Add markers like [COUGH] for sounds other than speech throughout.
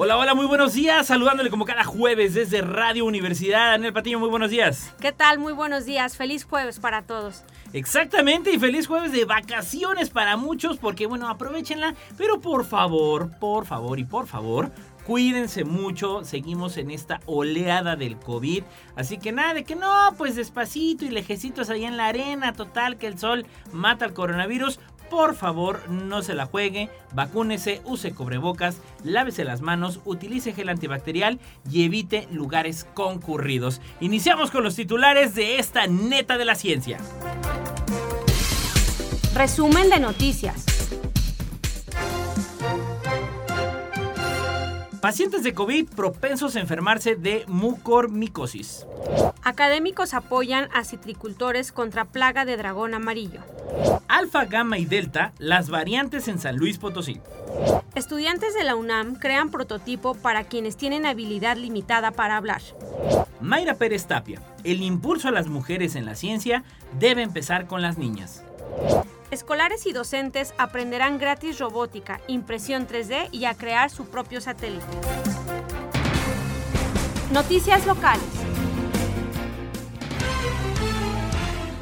Hola, hola, muy buenos días. Saludándole como cada jueves desde Radio Universidad. Daniel Patiño, muy buenos días. ¿Qué tal? Muy buenos días. Feliz jueves para todos. Exactamente, y feliz jueves de vacaciones para muchos, porque bueno, aprovechenla, pero por favor, por favor y por favor, cuídense mucho, seguimos en esta oleada del COVID, así que nada de que no, pues despacito y lejecitos ahí en la arena, total que el sol mata al coronavirus, por favor no se la juegue, vacúnese, use cobrebocas, lávese las manos, utilice gel antibacterial y evite lugares concurridos. Iniciamos con los titulares de esta neta de la ciencia. Resumen de noticias. Pacientes de COVID propensos a enfermarse de mucormicosis. Académicos apoyan a citricultores contra plaga de dragón amarillo. Alfa, gamma y delta, las variantes en San Luis Potosí. Estudiantes de la UNAM crean prototipo para quienes tienen habilidad limitada para hablar. Mayra Pérez Tapia, el impulso a las mujeres en la ciencia debe empezar con las niñas. Escolares y docentes aprenderán gratis robótica, impresión 3D y a crear su propio satélite. Noticias locales.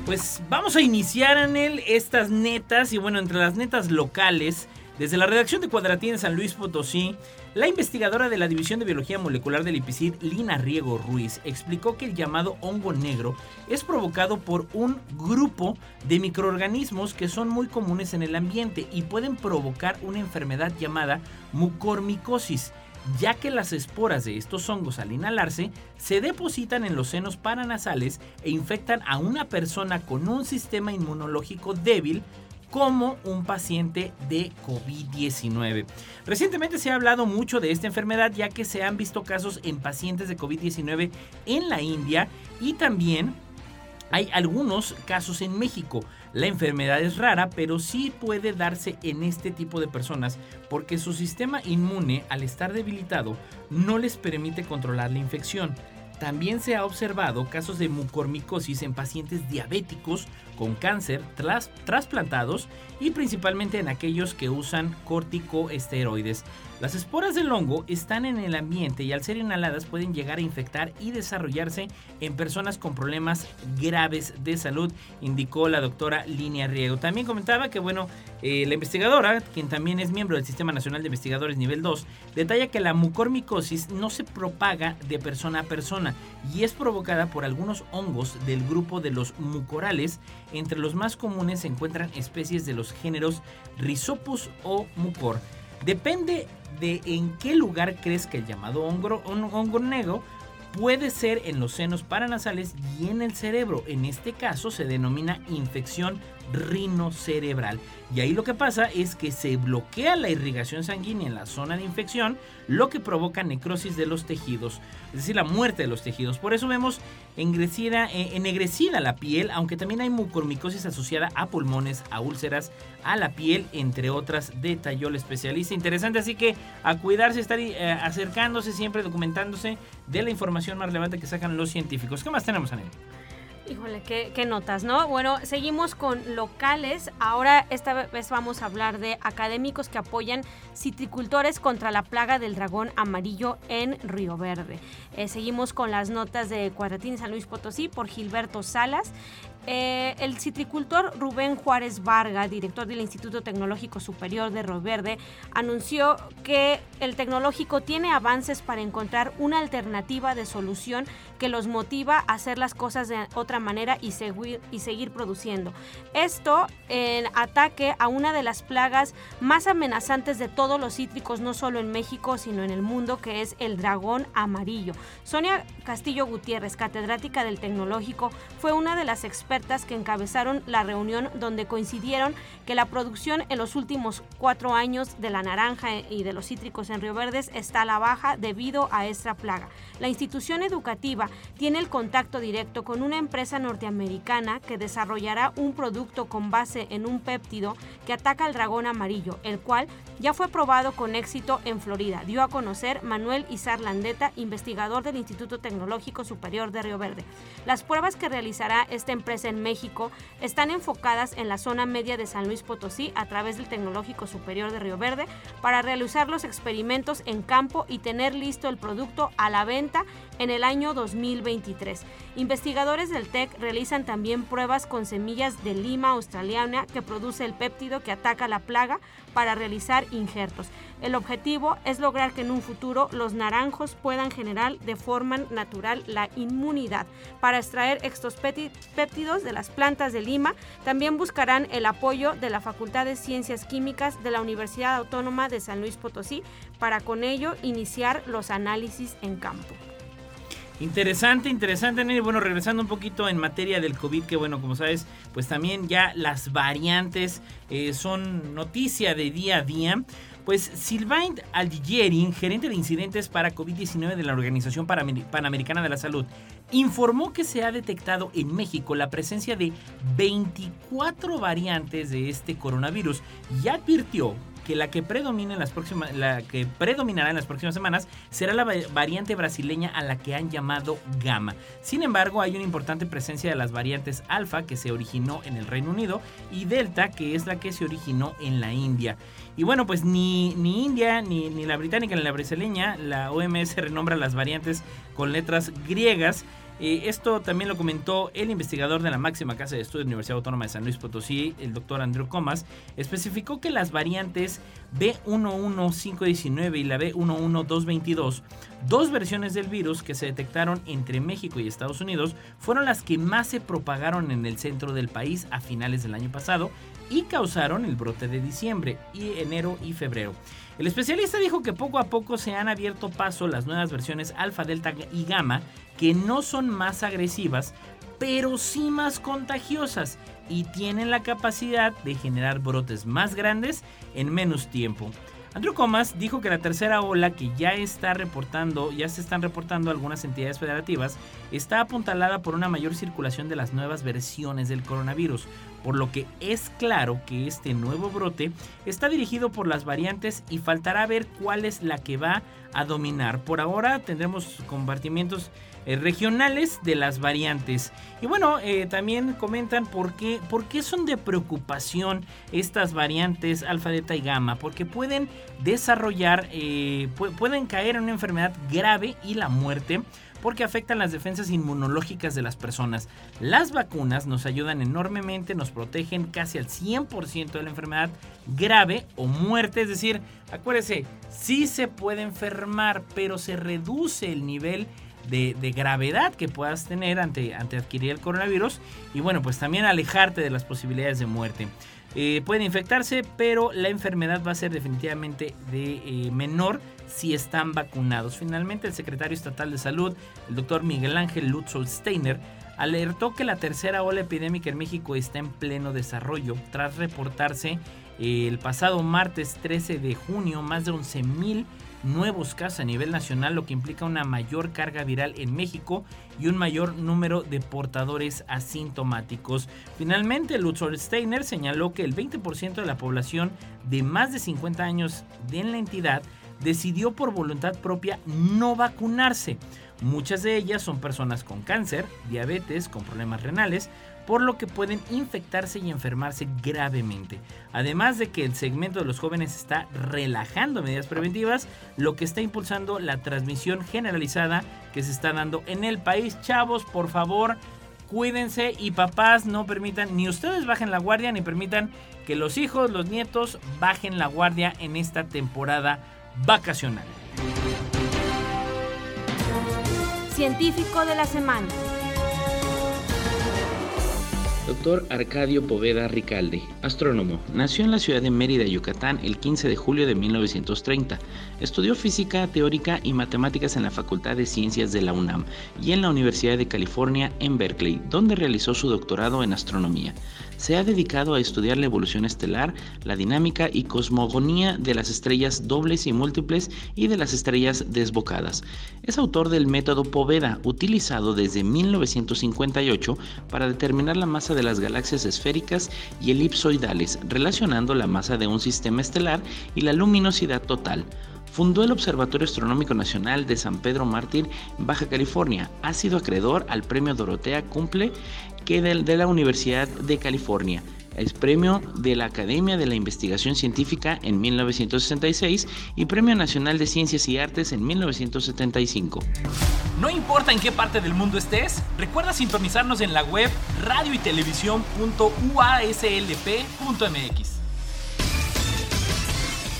Pues vamos a iniciar en él estas netas y bueno, entre las netas locales, desde la redacción de Cuadratín en San Luis Potosí, la investigadora de la División de Biología Molecular del IPICID, Lina Riego Ruiz, explicó que el llamado hongo negro es provocado por un grupo de microorganismos que son muy comunes en el ambiente y pueden provocar una enfermedad llamada mucormicosis ya que las esporas de estos hongos al inhalarse se depositan en los senos paranasales e infectan a una persona con un sistema inmunológico débil como un paciente de COVID-19. Recientemente se ha hablado mucho de esta enfermedad ya que se han visto casos en pacientes de COVID-19 en la India y también hay algunos casos en México. La enfermedad es rara, pero sí puede darse en este tipo de personas porque su sistema inmune, al estar debilitado, no les permite controlar la infección. También se ha observado casos de mucormicosis en pacientes diabéticos con cáncer tras, trasplantados y principalmente en aquellos que usan corticoesteroides. Las esporas del hongo están en el ambiente y al ser inhaladas pueden llegar a infectar y desarrollarse en personas con problemas graves de salud, indicó la doctora Línea Riego. También comentaba que, bueno, eh, la investigadora, quien también es miembro del Sistema Nacional de Investigadores Nivel 2, detalla que la mucormicosis no se propaga de persona a persona y es provocada por algunos hongos del grupo de los mucorales. Entre los más comunes se encuentran especies de los géneros Rhizopus o Mucor. Depende de en qué lugar que el llamado hongo, hongo negro puede ser en los senos paranasales y en el cerebro. En este caso se denomina infección rinocerebral. Y ahí lo que pasa es que se bloquea la irrigación sanguínea en la zona de infección, lo que provoca necrosis de los tejidos, es decir, la muerte de los tejidos. Por eso vemos engrecida, eh, ennegrecida la piel, aunque también hay mucormicosis asociada a pulmones, a úlceras, a la piel, entre otras, detalló el especialista. Interesante, así que a cuidarse, estar eh, acercándose, siempre documentándose de la información más relevante que sacan los científicos. ¿Qué más tenemos, Anel? Híjole, qué, notas, ¿no? Bueno, seguimos con locales. Ahora esta vez vamos a hablar de académicos que apoyan citricultores contra la plaga del dragón amarillo en Río Verde. Eh, seguimos con las notas de Cuadratín San Luis Potosí por Gilberto Salas. Eh, el citricultor Rubén Juárez Varga, director del Instituto Tecnológico Superior de Río Verde, anunció que el tecnológico tiene avances para encontrar una alternativa de solución que los motiva a hacer las cosas de otra manera y seguir, y seguir produciendo. Esto en ataque a una de las plagas más amenazantes de todos los cítricos, no solo en México, sino en el mundo, que es el dragón amarillo. Sonia Castillo Gutiérrez, catedrática del Tecnológico, fue una de las expertas expertas que encabezaron la reunión donde coincidieron que la producción en los últimos cuatro años de la naranja y de los cítricos en Río Verdes está a la baja debido a esta plaga. La institución educativa tiene el contacto directo con una empresa norteamericana que desarrollará un producto con base en un péptido que ataca al dragón amarillo, el cual ya fue probado con éxito en Florida, dio a conocer Manuel Izar Landeta, investigador del Instituto Tecnológico Superior de Río Verde. Las pruebas que realizará esta empresa en México están enfocadas en la zona media de San Luis Potosí a través del Tecnológico Superior de Río Verde para realizar los experimentos en campo y tener listo el producto a la venta en el año 2023. Investigadores del TEC realizan también pruebas con semillas de lima australiana que produce el péptido que ataca la plaga para realizar injertos. El objetivo es lograr que en un futuro los naranjos puedan generar de forma natural la inmunidad. Para extraer estos péptidos de las plantas de lima, también buscarán el apoyo de la Facultad de Ciencias Químicas de la Universidad Autónoma de San Luis Potosí para con ello iniciar los análisis en campo. Interesante, interesante, Nelly. Bueno, regresando un poquito en materia del COVID, que bueno, como sabes, pues también ya las variantes eh, son noticia de día a día. Pues Sylvain Aldigeri, gerente de incidentes para COVID-19 de la Organización Panamericana de la Salud, informó que se ha detectado en México la presencia de 24 variantes de este coronavirus y advirtió que la que en las próximas, la que predominará en las próximas semanas será la variante brasileña a la que han llamado gamma. Sin embargo, hay una importante presencia de las variantes alfa que se originó en el Reino Unido y delta que es la que se originó en la India. Y bueno, pues ni, ni India, ni, ni la británica, ni la brasileña, la OMS [LAUGHS] renombra las variantes con letras griegas esto también lo comentó el investigador de la máxima casa de estudios de la Universidad Autónoma de San Luis Potosí, el doctor Andrew Comas, especificó que las variantes B11519 y la B11222, dos versiones del virus que se detectaron entre México y Estados Unidos, fueron las que más se propagaron en el centro del país a finales del año pasado y causaron el brote de diciembre, y enero y febrero. El especialista dijo que poco a poco se han abierto paso las nuevas versiones alfa, delta y gamma que no son más agresivas, pero sí más contagiosas y tienen la capacidad de generar brotes más grandes en menos tiempo. Andrew Comas dijo que la tercera ola que ya está reportando, ya se están reportando algunas entidades federativas, está apuntalada por una mayor circulación de las nuevas versiones del coronavirus, por lo que es claro que este nuevo brote está dirigido por las variantes y faltará ver cuál es la que va a dominar. Por ahora tendremos compartimientos eh, regionales de las variantes. Y bueno, eh, también comentan por qué, por qué son de preocupación estas variantes alfa, delta y gamma. Porque pueden desarrollar, eh, pueden caer en una enfermedad grave y la muerte porque afectan las defensas inmunológicas de las personas. Las vacunas nos ayudan enormemente, nos protegen casi al 100% de la enfermedad grave o muerte, es decir, acuérdese, sí se puede enfermar, pero se reduce el nivel de, gravedad que puedas tener ante, ante adquirir el coronavirus y bueno, pues también alejarte de las posibilidades de muerte. Eh, pueden infectarse, pero la enfermedad va a ser definitivamente de eh, menor si están vacunados. Finalmente, el secretario estatal de salud, el doctor Miguel Ángel Lutzow Steiner, alertó que la tercera ola epidémica en México está en pleno desarrollo tras reportarse el pasado martes 13 de junio más de 11 mil nuevos casos a nivel nacional, lo que implica una mayor carga viral en México y un mayor número de portadores asintomáticos. Finalmente, Lutzer Steiner señaló que el 20% de la población de más de 50 años en la entidad decidió por voluntad propia no vacunarse. Muchas de ellas son personas con cáncer, diabetes, con problemas renales, por lo que pueden infectarse y enfermarse gravemente. Además de que el segmento de los jóvenes está relajando medidas preventivas, lo que está impulsando la transmisión generalizada que se está dando en el país. Chavos, por favor, cuídense y papás no permitan, ni ustedes bajen la guardia, ni permitan que los hijos, los nietos bajen la guardia en esta temporada vacacional. Científico de la semana. Doctor Arcadio Poveda Ricalde, astrónomo, nació en la ciudad de Mérida, Yucatán, el 15 de julio de 1930. Estudió física teórica y matemáticas en la Facultad de Ciencias de la UNAM y en la Universidad de California en Berkeley, donde realizó su doctorado en astronomía. Se ha dedicado a estudiar la evolución estelar, la dinámica y cosmogonía de las estrellas dobles y múltiples y de las estrellas desbocadas. Es autor del método Poveda, utilizado desde 1958 para determinar la masa de las galaxias esféricas y elipsoidales, relacionando la masa de un sistema estelar y la luminosidad total. Fundó el Observatorio Astronómico Nacional de San Pedro Mártir, Baja California. Ha sido acreedor al Premio Dorotea Cumple que de, la Universidad de California. Es premio de la Academia de la Investigación Científica en 1966 y Premio Nacional de Ciencias y Artes en 1975. No importa en qué parte del mundo estés, recuerda sintonizarnos en la web radio y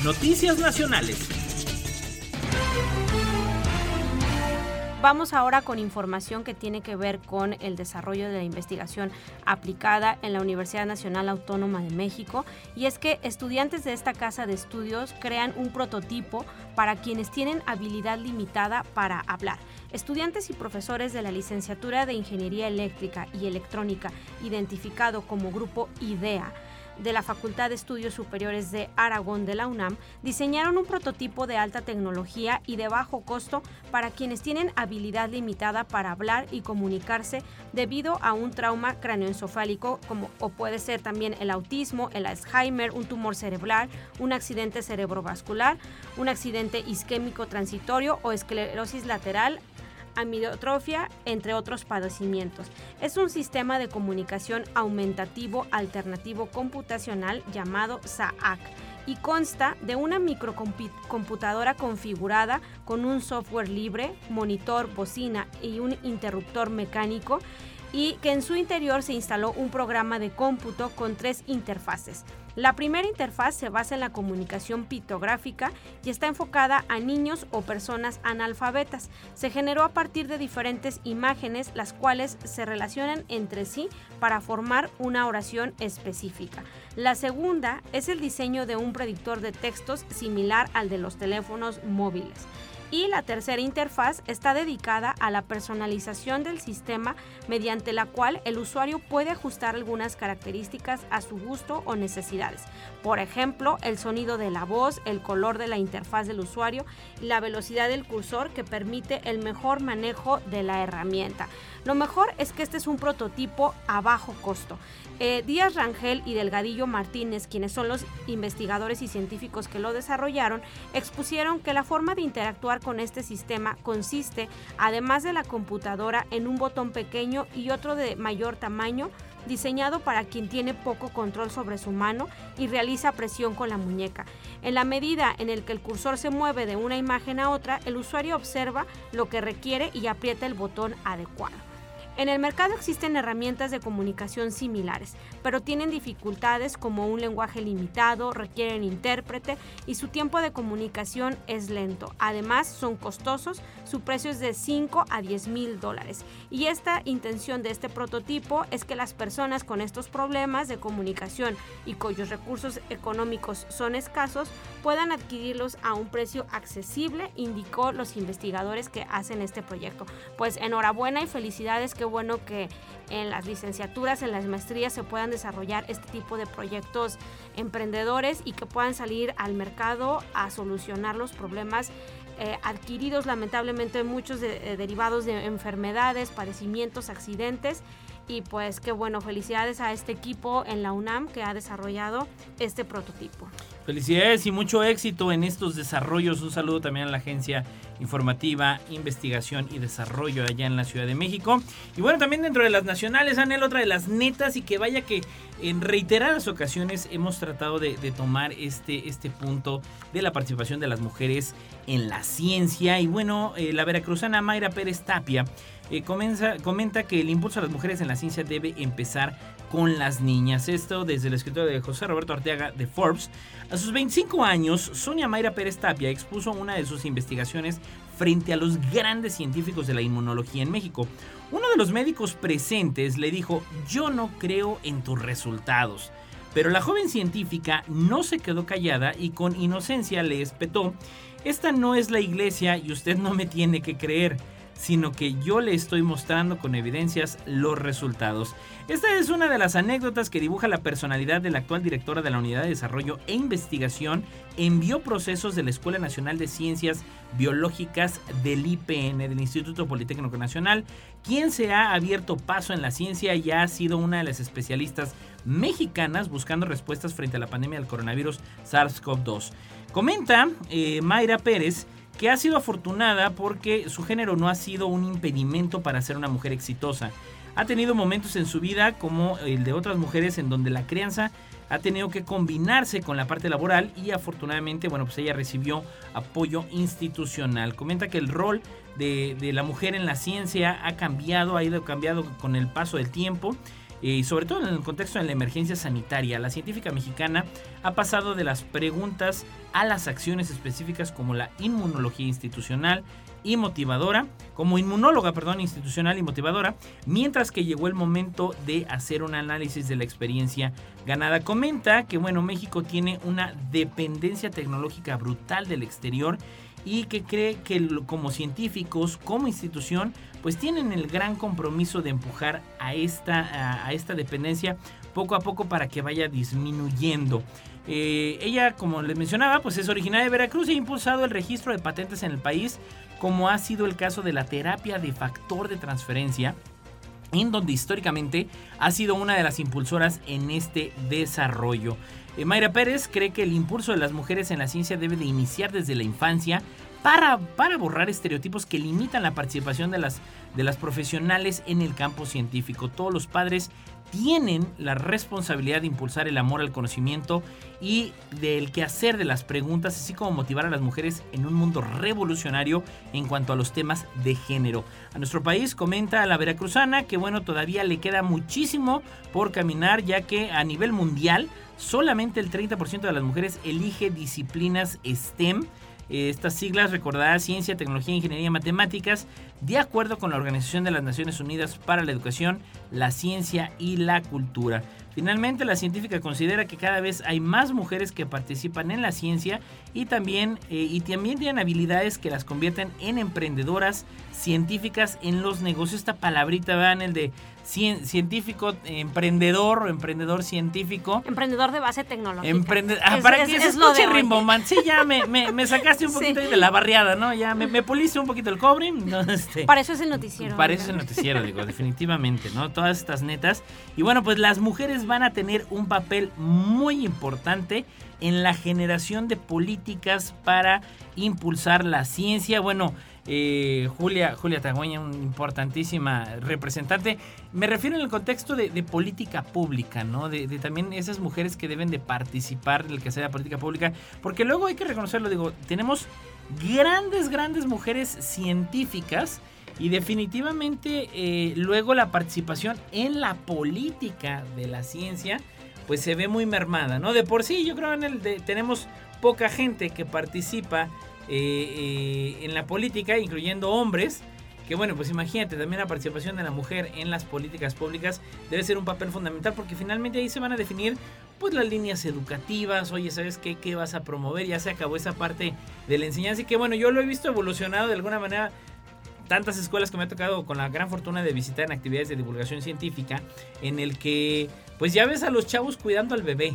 Noticias Nacionales. Vamos ahora con información que tiene que ver con el desarrollo de la investigación aplicada en la Universidad Nacional Autónoma de México y es que estudiantes de esta casa de estudios crean un prototipo para quienes tienen habilidad limitada para hablar. Estudiantes y profesores de la licenciatura de Ingeniería Eléctrica y Electrónica, identificado como Grupo IDEA, de la Facultad de Estudios Superiores de Aragón de la UNAM diseñaron un prototipo de alta tecnología y de bajo costo para quienes tienen habilidad limitada para hablar y comunicarse debido a un trauma craneoencefálico como o puede ser también el autismo, el Alzheimer, un tumor cerebral, un accidente cerebrovascular, un accidente isquémico transitorio o esclerosis lateral amilotrofia, entre otros padecimientos. Es un sistema de comunicación aumentativo alternativo computacional llamado SAAC y consta de una microcomputadora configurada con un software libre, monitor, bocina y un interruptor mecánico y que en su interior se instaló un programa de cómputo con tres interfaces. La primera interfaz se basa en la comunicación pictográfica y está enfocada a niños o personas analfabetas. Se generó a partir de diferentes imágenes las cuales se relacionan entre sí para formar una oración específica. La segunda es el diseño de un predictor de textos similar al de los teléfonos móviles y la tercera interfaz está dedicada a la personalización del sistema mediante la cual el usuario puede ajustar algunas características a su gusto o necesidades. Por ejemplo, el sonido de la voz, el color de la interfaz del usuario y la velocidad del cursor que permite el mejor manejo de la herramienta. Lo mejor es que este es un prototipo a bajo costo. Eh, Díaz Rangel y Delgadillo Martínez, quienes son los investigadores y científicos que lo desarrollaron, expusieron que la forma de interactuar con este sistema consiste, además de la computadora, en un botón pequeño y otro de mayor tamaño diseñado para quien tiene poco control sobre su mano y realiza presión con la muñeca. En la medida en el que el cursor se mueve de una imagen a otra, el usuario observa lo que requiere y aprieta el botón adecuado. En el mercado existen herramientas de comunicación similares, pero tienen dificultades como un lenguaje limitado, requieren intérprete y su tiempo de comunicación es lento. Además, son costosos, su precio es de 5 a 10 mil dólares. Y esta intención de este prototipo es que las personas con estos problemas de comunicación y cuyos recursos económicos son escasos puedan adquirirlos a un precio accesible, indicó los investigadores que hacen este proyecto. Pues enhorabuena y felicidades que bueno que en las licenciaturas, en las maestrías se puedan desarrollar este tipo de proyectos emprendedores y que puedan salir al mercado a solucionar los problemas eh, adquiridos lamentablemente muchos eh, derivados de enfermedades, padecimientos, accidentes. Y pues qué bueno, felicidades a este equipo en la UNAM que ha desarrollado este prototipo. Felicidades y mucho éxito en estos desarrollos. Un saludo también a la agencia informativa, investigación y desarrollo allá en la Ciudad de México. Y bueno, también dentro de las nacionales, Anel, otra de las netas y que vaya que en reiteradas ocasiones hemos tratado de, tomar este, este punto de la participación de las mujeres en la ciencia. Y bueno, eh, la veracruzana Mayra Pérez Tapia eh, comenta que el impulso a las mujeres en la ciencia debe empezar con las niñas. Esto desde el escritorio de José Roberto Arteaga de Forbes. A sus 25 años, Sonia Mayra Pérez Tapia expuso una de sus investigaciones frente a los grandes científicos de la inmunología en México. Uno de los médicos presentes le dijo, yo no creo en tus resultados. Pero la joven científica no se quedó callada y con inocencia le espetó, esta no es la iglesia y usted no me tiene que creer sino que yo le estoy mostrando con evidencias los resultados. Esta es una de las anécdotas que dibuja la personalidad de la actual directora de la Unidad de Desarrollo e Investigación en Bioprocesos de la Escuela Nacional de Ciencias Biológicas del IPN, del Instituto Politécnico Nacional, quien se ha abierto paso en la ciencia y ha sido una de las especialistas mexicanas buscando respuestas frente a la pandemia del coronavirus SARS-CoV-2. Comenta eh, Mayra Pérez que ha sido afortunada porque su género no ha sido un impedimento para ser una mujer exitosa. Ha tenido momentos en su vida como el de otras mujeres en donde la crianza ha tenido que combinarse con la parte laboral y afortunadamente, bueno, pues ella recibió apoyo institucional. Comenta que el rol de, de la mujer en la ciencia ha cambiado, ha ido cambiando con el paso del tiempo y sobre todo en el contexto de la emergencia sanitaria. La científica mexicana ha pasado de las preguntas a las acciones específicas como la inmunología institucional y motivadora, como inmunóloga, perdón, institucional y motivadora, mientras que llegó el momento de hacer un análisis de la experiencia ganada. Comenta que bueno, México tiene una dependencia tecnológica brutal del exterior y que cree que como científicos, como institución, pues tienen el gran compromiso de empujar a esta, a, esta dependencia poco a poco para que vaya disminuyendo. Eh, ella, como les mencionaba, pues es originaria de Veracruz y ha impulsado el registro de patentes en el país, como ha sido el caso de la terapia de factor de transferencia, en donde históricamente ha sido una de las impulsoras en este desarrollo. Eh, Mayra Pérez cree que el impulso de las mujeres en la ciencia debe de iniciar desde la infancia para, para borrar estereotipos que limitan la participación de las, de las profesionales en el campo científico. Todos los padres tienen la responsabilidad de impulsar el amor al conocimiento y del quehacer de las preguntas, así como motivar a las mujeres en un mundo revolucionario en cuanto a los temas de género. A nuestro país comenta la veracruzana que bueno, todavía le queda muchísimo por caminar ya que a nivel mundial solamente el 30% de las mujeres elige disciplinas STEM estas siglas recordará Ciencia, Tecnología, Ingeniería y Matemáticas, de acuerdo con la Organización de las Naciones Unidas para la Educación, la Ciencia y la Cultura. Finalmente, la científica considera que cada vez hay más mujeres que participan en la ciencia y también, eh, y también tienen habilidades que las convierten en emprendedoras científicas en los negocios. Esta palabrita, vean, el de científico, emprendedor o emprendedor científico. Emprendedor de base tecnológica. Emprendedor. Ah, para que se escuche Rimboman. Sí, ya me, me, sacaste un [LAUGHS] poquito de la barriada, ¿no? Ya me, me puliste un poquito el cobre. [LAUGHS] este, para eso es el noticiero. Para eso es el noticiero, digo, definitivamente, ¿no? Todas estas netas. Y bueno, pues las mujeres van a tener un papel muy importante en la generación de políticas para impulsar la ciencia. Bueno, eh, Julia, Julia Tagüeña, una importantísima representante. Me refiero en el contexto de, política pública, ¿no? De, también esas mujeres que deben de participar en el que sea la política pública, porque luego hay que reconocerlo, digo, tenemos grandes, grandes mujeres científicas y definitivamente eh, luego la participación en la política de la ciencia, pues se ve muy mermada, ¿no? De por sí yo creo en el de, tenemos poca gente que participa eh, eh, en la política, incluyendo hombres. Que bueno, pues imagínate, también la participación de la mujer en las políticas públicas debe ser un papel fundamental porque finalmente ahí se van a definir pues las líneas educativas, oye, ¿sabes qué? ¿Qué vas a promover? Ya se acabó esa parte de la enseñanza y que bueno, yo lo he visto evolucionado de alguna manera tantas escuelas que me ha tocado con la gran fortuna de visitar en actividades de divulgación científica, en el que pues ya ves a los chavos cuidando al bebé,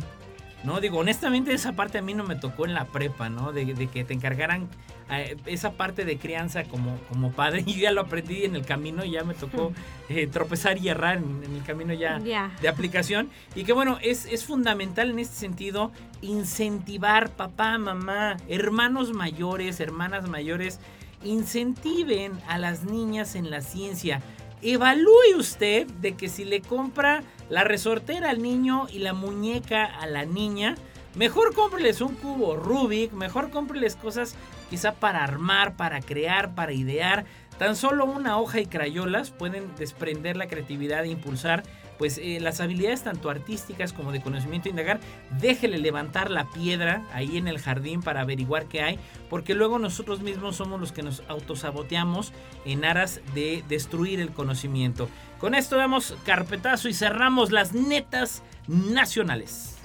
¿no? Digo, honestamente esa parte a mí no me tocó en la prepa, ¿no? De, que te encargaran eh, esa parte de crianza como, como padre. [LAUGHS] Y ya lo aprendí en el camino, ya me tocó eh, tropezar y errar en, el camino ya de aplicación. Y que bueno, es, es fundamental en este sentido incentivar papá, mamá, hermanos mayores, hermanas mayores, incentiven a las niñas en la ciencia evalúe usted de que si le compra la resortera al niño y la muñeca a la niña, mejor cómpreles un cubo Rubik, mejor cómpreles cosas quizá para armar, para crear, para idear. Tan solo una hoja y crayolas pueden desprender la creatividad e impulsar pues eh, las habilidades tanto artísticas como de conocimiento indagar, déjele levantar la piedra ahí en el jardín para averiguar qué hay, porque luego nosotros mismos somos los que nos autosaboteamos en aras de destruir el conocimiento. Con esto damos carpetazo y cerramos las netas nacionales.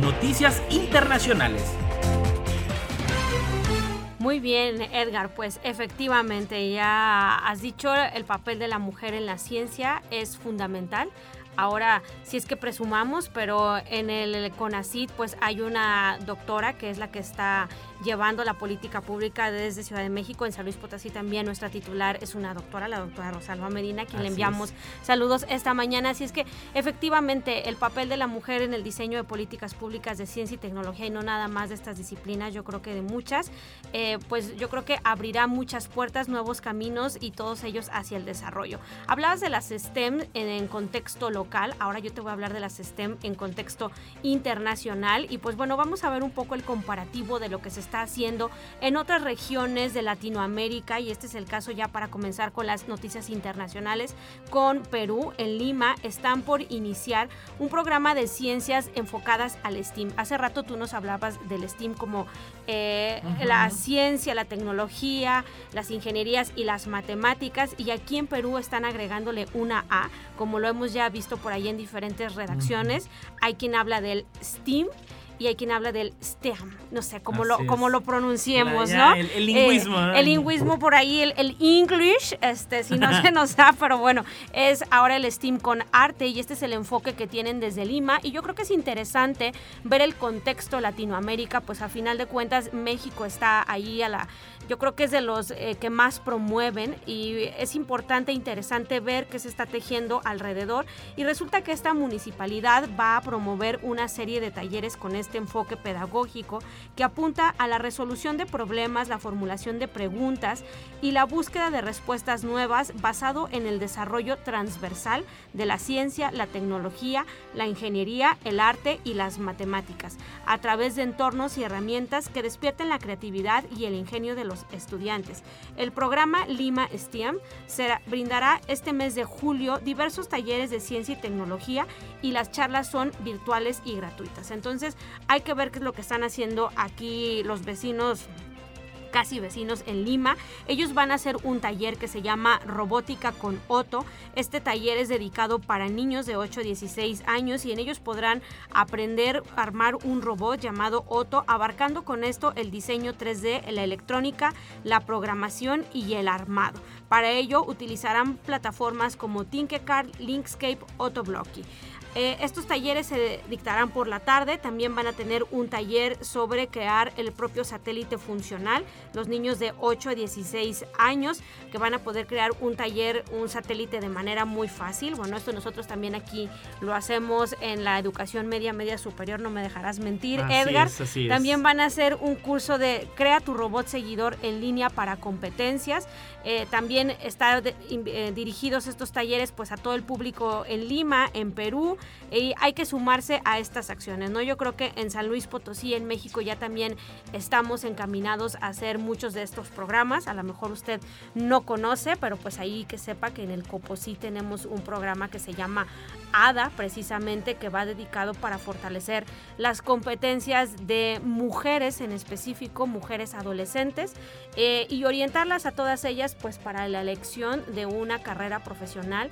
Noticias internacionales. Muy bien, Edgar, pues efectivamente ya has dicho, el papel de la mujer en la ciencia es fundamental. Ahora, si es que presumamos, pero en el CONACID pues hay una doctora que es la que está llevando la política pública desde Ciudad de México. En San Luis Potosí también nuestra titular es una doctora, la doctora Rosalba Medina, quien le enviamos saludos esta mañana. Así es que efectivamente el papel de la mujer en el diseño de políticas públicas de ciencia y tecnología y no nada más de estas disciplinas, yo creo que de muchas, eh, pues yo creo que abrirá muchas puertas, nuevos caminos y todos ellos hacia el desarrollo. Hablabas de las STEM en, en contexto local, ahora yo te voy a hablar de las STEM en contexto internacional y pues bueno, vamos a ver un poco el comparativo de lo que se está haciendo en otras regiones de Latinoamérica. Y este es el caso ya para comenzar con las noticias internacionales con Perú en Lima. Están por iniciar un programa de ciencias enfocadas al STEAM. Hace rato tú nos hablabas del STEAM como eh, la ciencia, la tecnología, las ingenierías y las matemáticas. Y aquí en Perú están agregándole una A, como lo hemos ya visto por ahí en diferentes redacciones. Hay quien habla del STEAM y hay quien habla del STEM, no sé cómo lo, cómo lo pronunciemos, ¿no? El, el lingüismo. Eh, el lingüismo por ahí, el, el, English, este, si no [LAUGHS] se nos da, pero bueno, es ahora el STEAM con arte y este es el enfoque que tienen desde Lima y yo creo que es interesante ver el contexto Latinoamérica, pues a final de cuentas México está ahí a la yo creo que es de los eh, que más promueven y es importante e interesante ver qué se está tejiendo alrededor. Y resulta que esta municipalidad va a promover una serie de talleres con este enfoque pedagógico que apunta a la resolución de problemas, la formulación de preguntas y la búsqueda de respuestas nuevas basado en el desarrollo transversal de la ciencia, la tecnología, la ingeniería, el arte y las matemáticas a través de entornos y herramientas que despierten la creatividad y el ingenio de los estudiantes. El programa Lima STEAM será, brindará este mes de julio diversos talleres de ciencia y tecnología y las charlas son virtuales y gratuitas. Entonces hay que ver qué es lo que están haciendo aquí los vecinos casi vecinos en Lima. Ellos van a hacer un taller que se llama Robótica con Otto. Este taller es dedicado para niños de 8 a 16 años y en ellos podrán aprender a armar un robot llamado Otto, abarcando con esto el diseño 3D, la electrónica, la programación y el armado. Para ello utilizarán plataformas como Tinkercad, Linkscape, Autoblocky. Eh, estos talleres se dictarán por la tarde. También van a tener un taller sobre crear el propio satélite funcional. Los niños de 8 a 16 años que van a poder crear un taller, un satélite de manera muy fácil. Bueno, esto nosotros también aquí lo hacemos en la educación media, media superior. No me dejarás mentir, Edgar. también van a hacer un curso de Crea tu robot seguidor en línea para competencias. Eh, también están eh, dirigidos estos talleres pues a todo el público en Lima, en Perú y hay que sumarse a estas acciones, ¿no? Yo creo que en San Luis Potosí, en México, ya también estamos encaminados a hacer muchos de estos programas. A lo mejor usted no conoce, pero pues ahí que sepa que en el Coposí tenemos un programa que se llama ADA, precisamente, que va dedicado para fortalecer las competencias de mujeres, en específico mujeres adolescentes, eh, y orientarlas a todas ellas, pues para la elección de una carrera profesional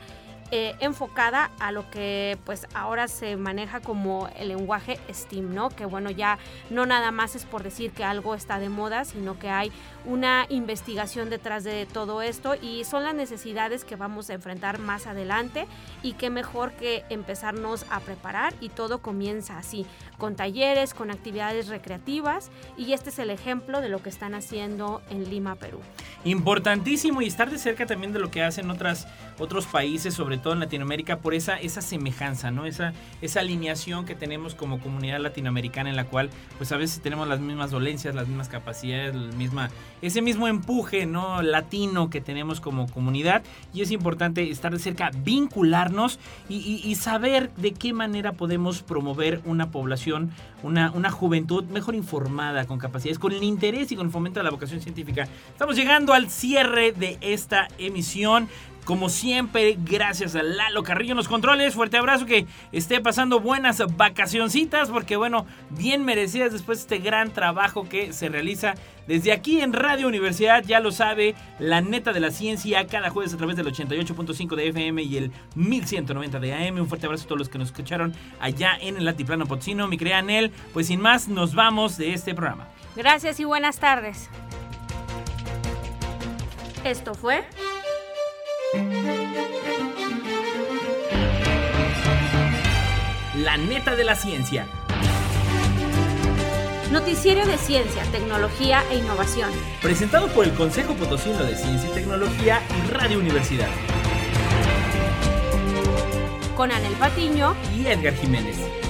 eh, enfocada a lo que pues ahora se maneja como el lenguaje STEAM, ¿no? Que bueno, ya no nada más es por decir que algo está de moda, sino que hay una investigación detrás de todo esto y son las necesidades que vamos a enfrentar más adelante y qué mejor que empezarnos a preparar y todo comienza así, con talleres, con actividades recreativas y este es el ejemplo de lo que están haciendo en Lima, Perú. Importantísimo y estar de cerca también de lo que hacen otras, otros países, sobre todo en Latinoamérica, por esa, esa semejanza, ¿no? Esa, esa alineación que tenemos como comunidad latinoamericana en la cual pues a veces tenemos las mismas dolencias, las mismas capacidades, la misma, ese mismo empuje, ¿no? Latino que tenemos como comunidad y es importante estar de cerca, vincularnos y, saber de qué manera podemos promover una población una, una juventud mejor informada, con capacidades, con el interés y con el fomento de la vocación científica. Estamos llegando al cierre de esta emisión. Como siempre, gracias a Lalo Carrillo en los controles. Fuerte abrazo, que esté pasando buenas vacacioncitas, porque bueno, bien merecidas después de este gran trabajo que se realiza desde aquí en Radio Universidad. Ya lo sabe, la neta de la ciencia, cada jueves a través del 88.5 de FM y el 1190 de AM. Un fuerte abrazo a todos los que nos escucharon allá en el Altiplano Potzino. Mi querida Anel, pues sin más, nos vamos de este programa. Gracias y buenas tardes. Esto fue... La neta de la ciencia. Noticiero de Ciencia, Tecnología e Innovación. Presentado por el Consejo Potosino de Ciencia y Tecnología y Radio Universidad. Con Anel Patiño y Edgar Jiménez.